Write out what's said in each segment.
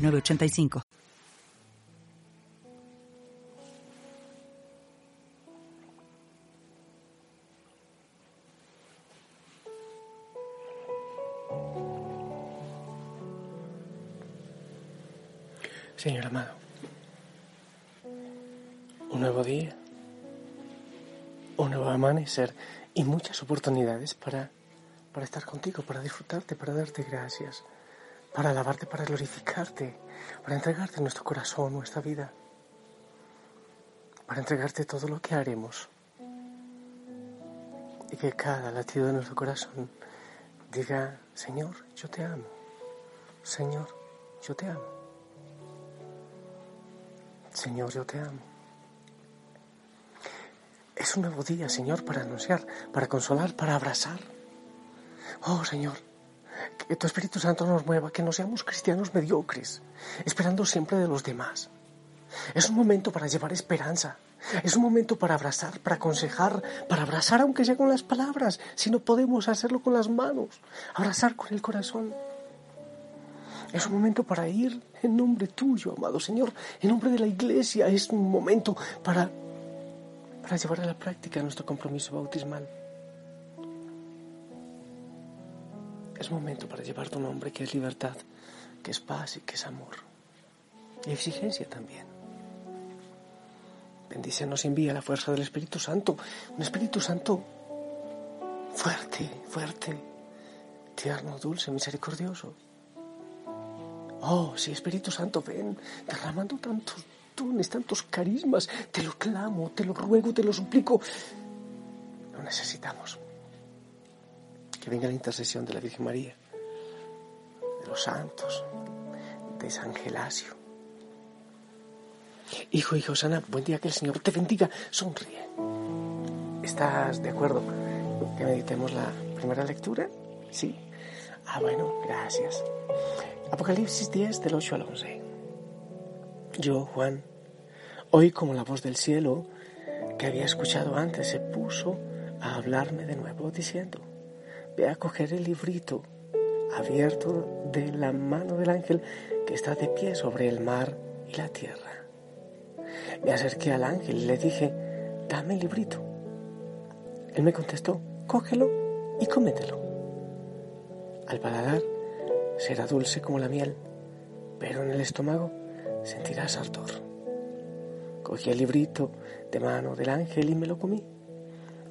985. Señor amado, un nuevo día, un nuevo amanecer y muchas oportunidades para, para estar contigo, para disfrutarte, para darte gracias para alabarte, para glorificarte, para entregarte nuestro corazón, nuestra vida, para entregarte todo lo que haremos y que cada latido de nuestro corazón diga, Señor, yo te amo, Señor, yo te amo, Señor, yo te amo. Es un nuevo día, Señor, para anunciar, para consolar, para abrazar. Oh, Señor, que tu Espíritu Santo nos mueva, que no seamos cristianos mediocres, esperando siempre de los demás. Es un momento para llevar esperanza. Es un momento para abrazar, para aconsejar, para abrazar aunque sea con las palabras, si no podemos hacerlo con las manos, abrazar con el corazón. Es un momento para ir en nombre tuyo, amado Señor, en nombre de la iglesia. Es un momento para, para llevar a la práctica nuestro compromiso bautismal. Es momento para llevar tu nombre, que es libertad, que es paz y que es amor. Y exigencia también. Bendice nos envía la fuerza del Espíritu Santo, un Espíritu Santo fuerte, fuerte, tierno, dulce, misericordioso. Oh, sí, Espíritu Santo, ven, derramando tantos dones, tantos carismas. Te lo clamo, te lo ruego, te lo suplico. Lo necesitamos que venga la intercesión de la Virgen María, de los santos, de San Gelasio. Hijo, hijo Sana, buen día, que el Señor te bendiga. Sonríe. ¿Estás de acuerdo que meditemos la primera lectura? Sí. Ah, bueno, gracias. Apocalipsis 10 del 8 al 11. Yo, Juan, oí como la voz del cielo que había escuchado antes se puso a hablarme de nuevo diciendo, ve a coger el librito abierto de la mano del ángel que está de pie sobre el mar y la tierra. Me acerqué al ángel y le dije, dame el librito. Él me contestó, cógelo y cómetelo. Al paladar será dulce como la miel, pero en el estómago sentirás ardor. Cogí el librito de mano del ángel y me lo comí.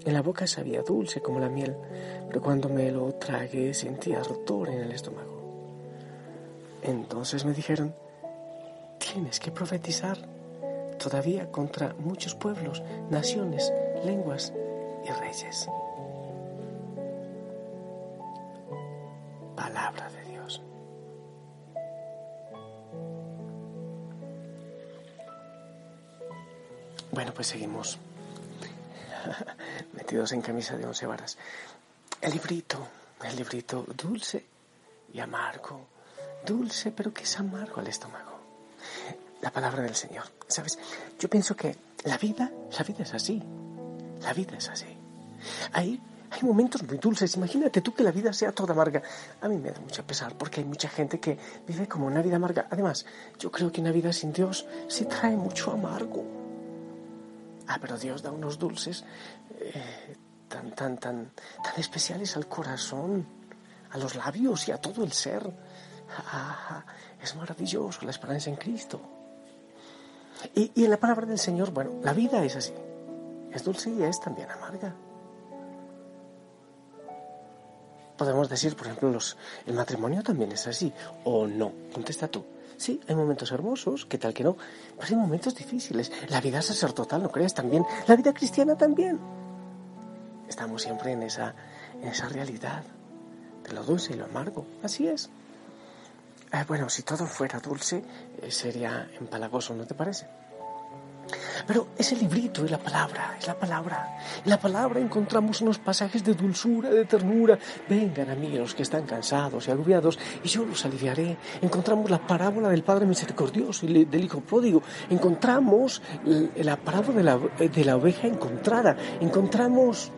En la boca sabía dulce como la miel, pero cuando me lo tragué sentía ardor en el estómago. Entonces me dijeron, tienes que profetizar todavía contra muchos pueblos, naciones, lenguas y reyes. Palabra de Dios. Bueno, pues seguimos metidos en camisa de once varas. El librito, el librito dulce y amargo. Dulce, pero que es amargo al estómago. La palabra del Señor. ¿Sabes? Yo pienso que la vida, la vida es así. La vida es así. Hay, hay momentos muy dulces. Imagínate tú que la vida sea toda amarga. A mí me da mucho pesar porque hay mucha gente que vive como una vida amarga. Además, yo creo que una vida sin Dios sí trae mucho amargo. Ah, pero Dios da unos dulces eh, tan, tan, tan, tan especiales al corazón, a los labios y a todo el ser. Es maravilloso la esperanza en Cristo. Y, en la palabra del Señor, bueno, la vida es así. Es dulce y es también amarga. Podemos decir, por ejemplo, el matrimonio también es así. O no. Contesta tú. Sí, hay momentos hermosos, ¿qué tal que no? Pero hay momentos difíciles. La vida sacerdotal, ¿no crees? También. La vida cristiana también. Estamos siempre en esa, en esa realidad de lo dulce y lo amargo. Así es. Eh, bueno, si todo fuera dulce, eh, sería empalagoso, ¿no te parece? Pero ese librito es la palabra, es la palabra. En la palabra encontramos unos pasajes de dulzura, de ternura. Vengan a mí los que están cansados y agobiados y yo los aliviaré. Encontramos la parábola del Padre Misericordioso y del Hijo Pródigo. Encontramos la parábola de la, de la oveja encontrada. Encontramos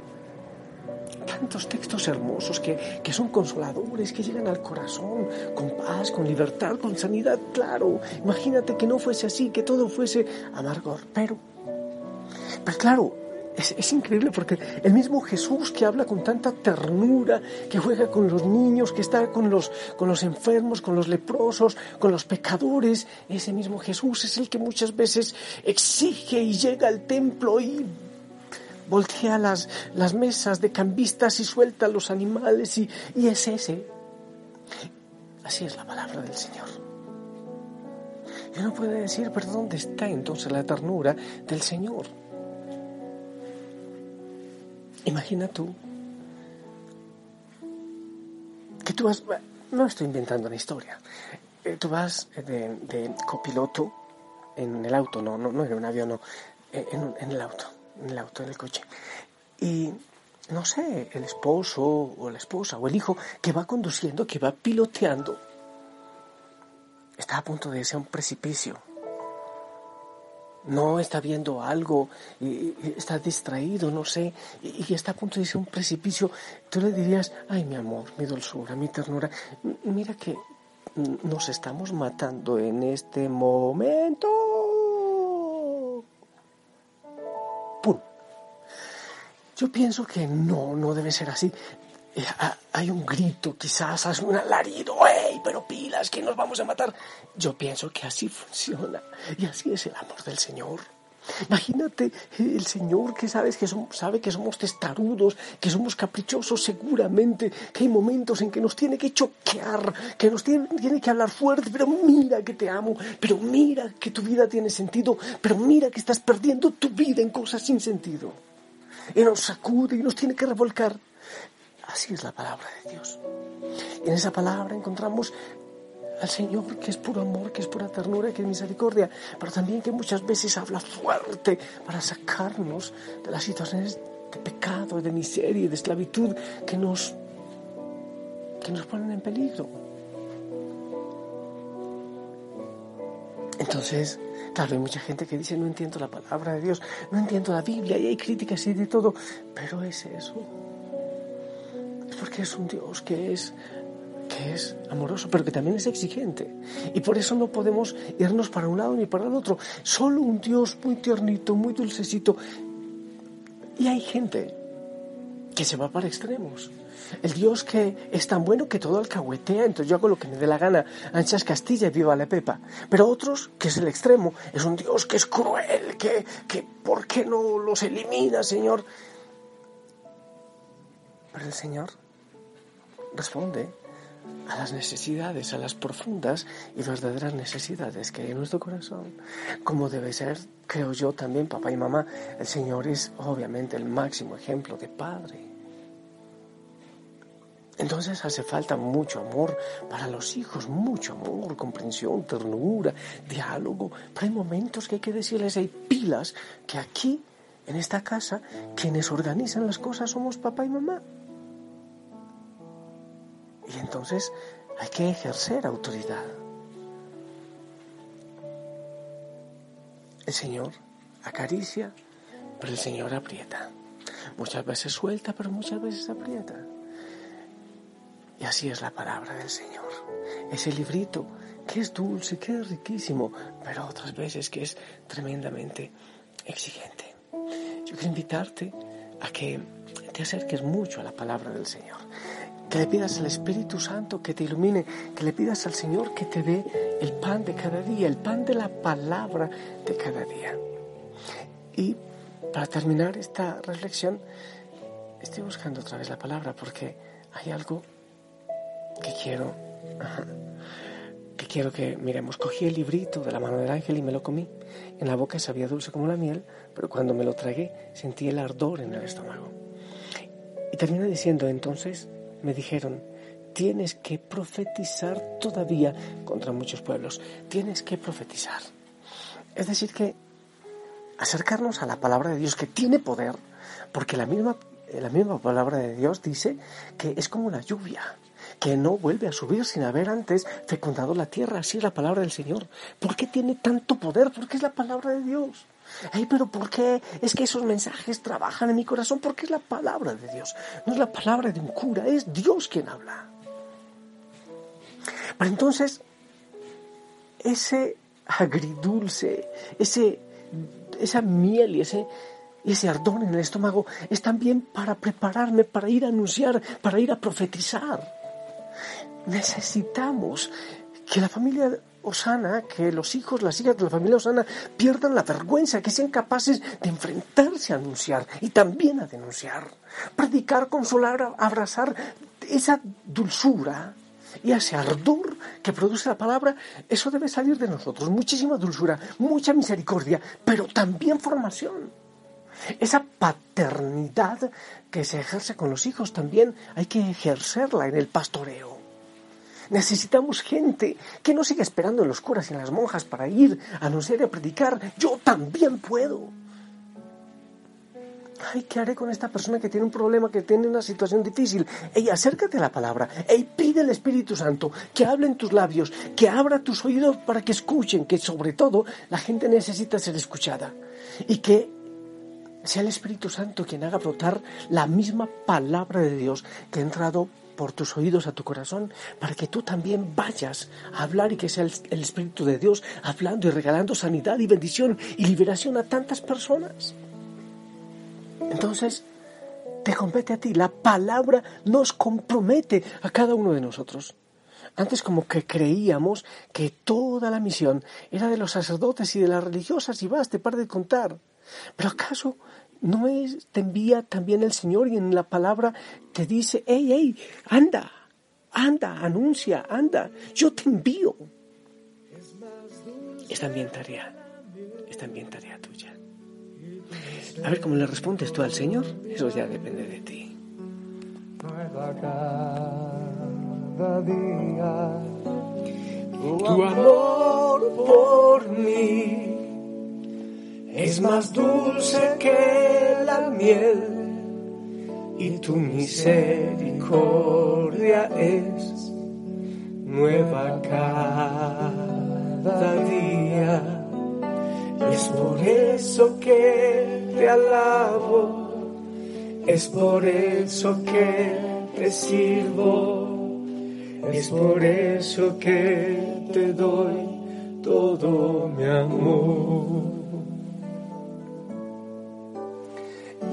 tantos textos hermosos que, que, son consoladores, que llegan al corazón, con paz, con libertad, con sanidad, claro. Imagínate que no fuese así, que todo fuese amargor, pero, pero claro, es, es, increíble porque el mismo Jesús que habla con tanta ternura, que juega con los niños, que está con los, con los enfermos, con los leprosos, con los pecadores, ese mismo Jesús es el que muchas veces exige y llega al templo y voltea las, las mesas de cambistas y suelta los animales y, y es ese. Así es la palabra del Señor. Y uno puede decir, pero ¿dónde está entonces la ternura del Señor? Imagina tú que tú vas, no estoy inventando una historia, eh, tú vas de, copiloto en el auto, no, no, no en un avión, no, en, en el auto el auto, en el coche. Y no sé, el esposo o la esposa o el hijo que va conduciendo, que va piloteando, está a punto de irse a un precipicio. No está viendo algo, y está distraído, no sé, y está a punto de irse a un precipicio. Tú le dirías, ay mi amor, mi dulzura, mi ternura, mira que nos estamos matando en este momento Yo pienso que no, no debe ser así. Eh, hay un grito, quizás hay un alarido, ¡ey! Pero pilas, que nos vamos a matar. Yo pienso que así funciona y así es el amor del Señor. Imagínate el Señor que sabes que somos, sabe que somos testarudos, que somos caprichosos seguramente, que hay momentos en que nos tiene que choquear, que nos tiene, tiene que hablar fuerte, pero mira que te amo, pero mira que tu vida tiene sentido, pero mira que estás perdiendo tu vida en cosas sin sentido y nos sacude y nos tiene que revolcar. Así es la palabra de Dios. Y en esa palabra encontramos al Señor que es puro amor, que es pura ternura, que es misericordia, pero también que muchas veces habla fuerte para sacarnos de las situaciones de pecado, de miseria de esclavitud que nos, que nos ponen en peligro. Entonces, Claro, hay mucha gente que dice, no entiendo la palabra de Dios, no entiendo la Biblia, y hay críticas y de todo, pero es eso. Es porque es un Dios que es que es amoroso, pero que también es exigente. Y por eso no podemos irnos para un lado ni para el otro. Solo un Dios muy tiernito, muy dulcecito. Y hay gente se va para extremos. El Dios que es tan bueno que todo alcahuetea, entonces yo hago lo que me dé la gana, anchas Castilla y viva la Pepa. Pero otros, que es el extremo, es un Dios que es cruel, que, que ¿por qué no los elimina, Señor? Pero el Señor responde a las necesidades, a las profundas y verdaderas necesidades que hay en nuestro corazón. Como debe ser, creo yo también, papá y mamá, el Señor es obviamente el máximo ejemplo de padre. Entonces hace falta mucho amor para los hijos, mucho amor, comprensión, ternura, diálogo. Pero hay momentos que hay que decirles, hay pilas, que aquí, en esta casa, quienes organizan las cosas somos papá y mamá. Y entonces hay que ejercer autoridad. El Señor acaricia, pero el Señor aprieta. Muchas veces suelta, pero muchas veces aprieta. Y así es la palabra del Señor. Ese librito que es dulce, que es riquísimo, pero otras veces que es tremendamente exigente. Yo quiero invitarte a que te acerques mucho a la palabra del Señor. Que le pidas al Espíritu Santo que te ilumine, que le pidas al Señor que te dé el pan de cada día, el pan de la palabra de cada día. Y para terminar esta reflexión, estoy buscando otra vez la palabra porque hay algo que quiero, que quiero que miremos. Cogí el librito de la mano del ángel y me lo comí. En la boca sabía dulce como la miel, pero cuando me lo tragué sentí el ardor en el estómago. Y termina diciendo, entonces me dijeron, tienes que profetizar todavía contra muchos pueblos. Tienes que profetizar. Es decir, que acercarnos a la palabra de Dios que tiene poder, porque la misma, la misma palabra de Dios dice que es como la lluvia que no vuelve a subir sin haber antes fecundado la tierra. Así es la palabra del Señor. ¿Por qué tiene tanto poder? Porque es la palabra de Dios. Ay, pero ¿por qué? Es que esos mensajes trabajan en mi corazón porque es la palabra de Dios. No es la palabra de un cura, es Dios quien habla. Pero entonces, ese agridulce, ese, esa miel y ese, ese ardor en el estómago es también para prepararme, para ir a anunciar, para ir a profetizar. Necesitamos que la familia Osana, que los hijos, las hijas de la familia Osana pierdan la vergüenza, que sean capaces de enfrentarse a anunciar y también a denunciar. Predicar, consolar, abrazar esa dulzura y ese ardor que produce la palabra, eso debe salir de nosotros. Muchísima dulzura, mucha misericordia, pero también formación. Esa paternidad que se ejerce con los hijos también hay que ejercerla en el pastoreo. Necesitamos gente que no siga esperando en los curas y en las monjas para ir a anunciar y a predicar. Yo también puedo. Ay, ¿qué haré con esta persona que tiene un problema, que tiene una situación difícil? Ey, acércate a la palabra. Ey, pide al Espíritu Santo que hable en tus labios, que abra tus oídos para que escuchen, que sobre todo la gente necesita ser escuchada. Y que sea el Espíritu Santo quien haga brotar la misma palabra de Dios que ha entrado por tus oídos a tu corazón, para que tú también vayas a hablar y que sea el, Espíritu de Dios hablando y regalando sanidad y bendición y liberación a tantas personas. Entonces, te compete a ti. La palabra nos compromete a cada uno de nosotros. Antes como que creíamos que toda la misión era de los sacerdotes y de las religiosas y basta, para de contar. Pero ¿acaso ¿No es, te envía también el Señor y en la palabra te dice, hey, hey, anda, anda, anuncia, anda, yo te envío? Es también tarea, es también tarea tuya. A ver cómo le respondes tú al Señor, eso ya depende de ti. tu amor por mí es más dulce que la miel y tu misericordia es nueva cada día. Es por eso que te alabo, es por eso que te sirvo, es por eso que te doy todo mi amor.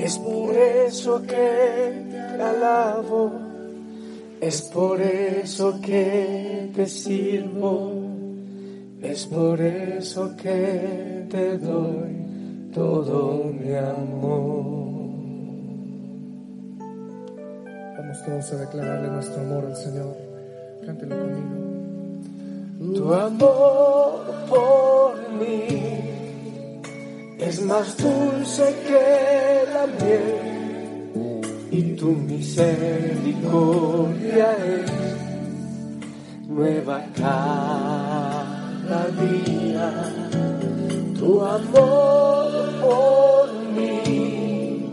Es por eso que te alabo, es por eso que te sirvo, es por eso que te doy todo mi amor. Vamos todos a declararle nuestro amor al Señor. Cántelo conmigo. Tu amor por mí es más dulce que y tu misericordia es nueva cada día. Tu amor por mí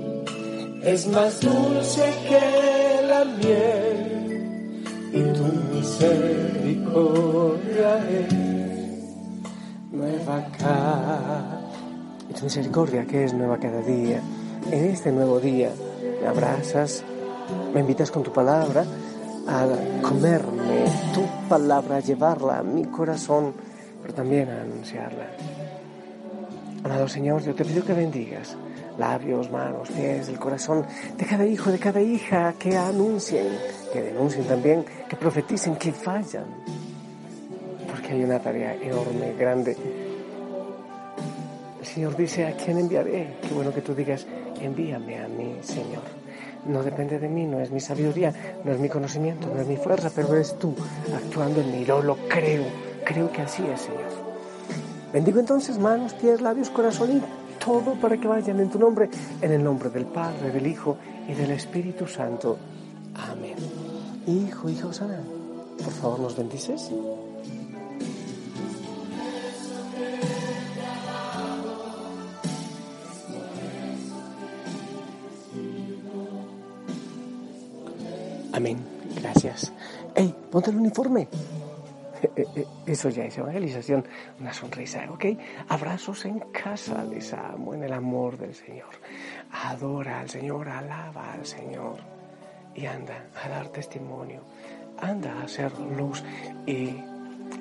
es más dulce que la miel y tu misericordia es nueva cada tu misericordia que es nueva cada día. En este nuevo día me abrazas, me invitas con tu palabra a comerme tu palabra, a llevarla a mi corazón, pero también a anunciarla. Amado Señor, yo te pido que bendigas labios, manos, pies, el corazón de cada hijo, de cada hija, que anuncien, que denuncien también, que profeticen, que fallan. Porque hay una tarea enorme, grande Señor dice, ¿a quién enviaré? Qué bueno que tú digas, envíame a mí, Señor. No depende de mí, no es mi sabiduría, no es mi conocimiento, no es mi fuerza, pero eres tú actuando en mí. Yo lo creo, creo que así es, Señor. Bendigo entonces manos, pies, labios, corazón y todo para que vayan en tu nombre, en el nombre del Padre, del Hijo y del Espíritu Santo. Amén. Hijo, hija Osana, por favor, ¿nos bendices? Amén. Gracias. ¡Ey! Ponte el uniforme. Eh, eh, eh, eso ya es evangelización. Una sonrisa, ¿ok? Abrazos en casa. Les amo en el amor del Señor. Adora al Señor, alaba al Señor. Y anda a dar testimonio. Anda a hacer luz. Y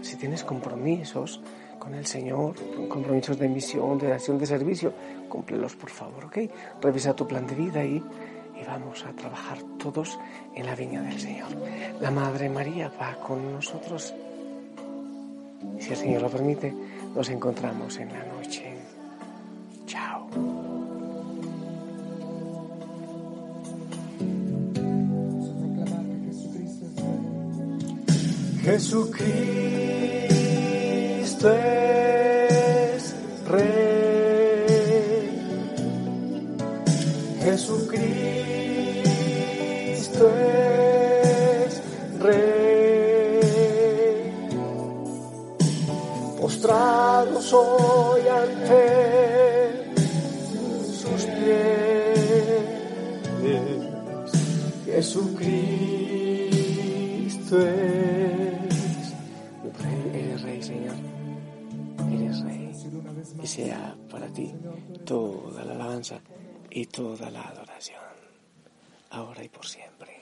si tienes compromisos con el Señor, compromisos de misión, de acción, de servicio, cúmplelos por favor, ¿ok? Revisa tu plan de vida y vamos a trabajar todos en la viña del Señor. La Madre María va con nosotros. Si el Señor lo permite, nos encontramos en la noche. Chao. Jesucristo es Rey. Postrado soy ante sus pies. Jesucristo es Rey, eres Rey, Señor. Eres Rey. Y sea para ti toda la alabanza y toda la adoración ahora y por siempre.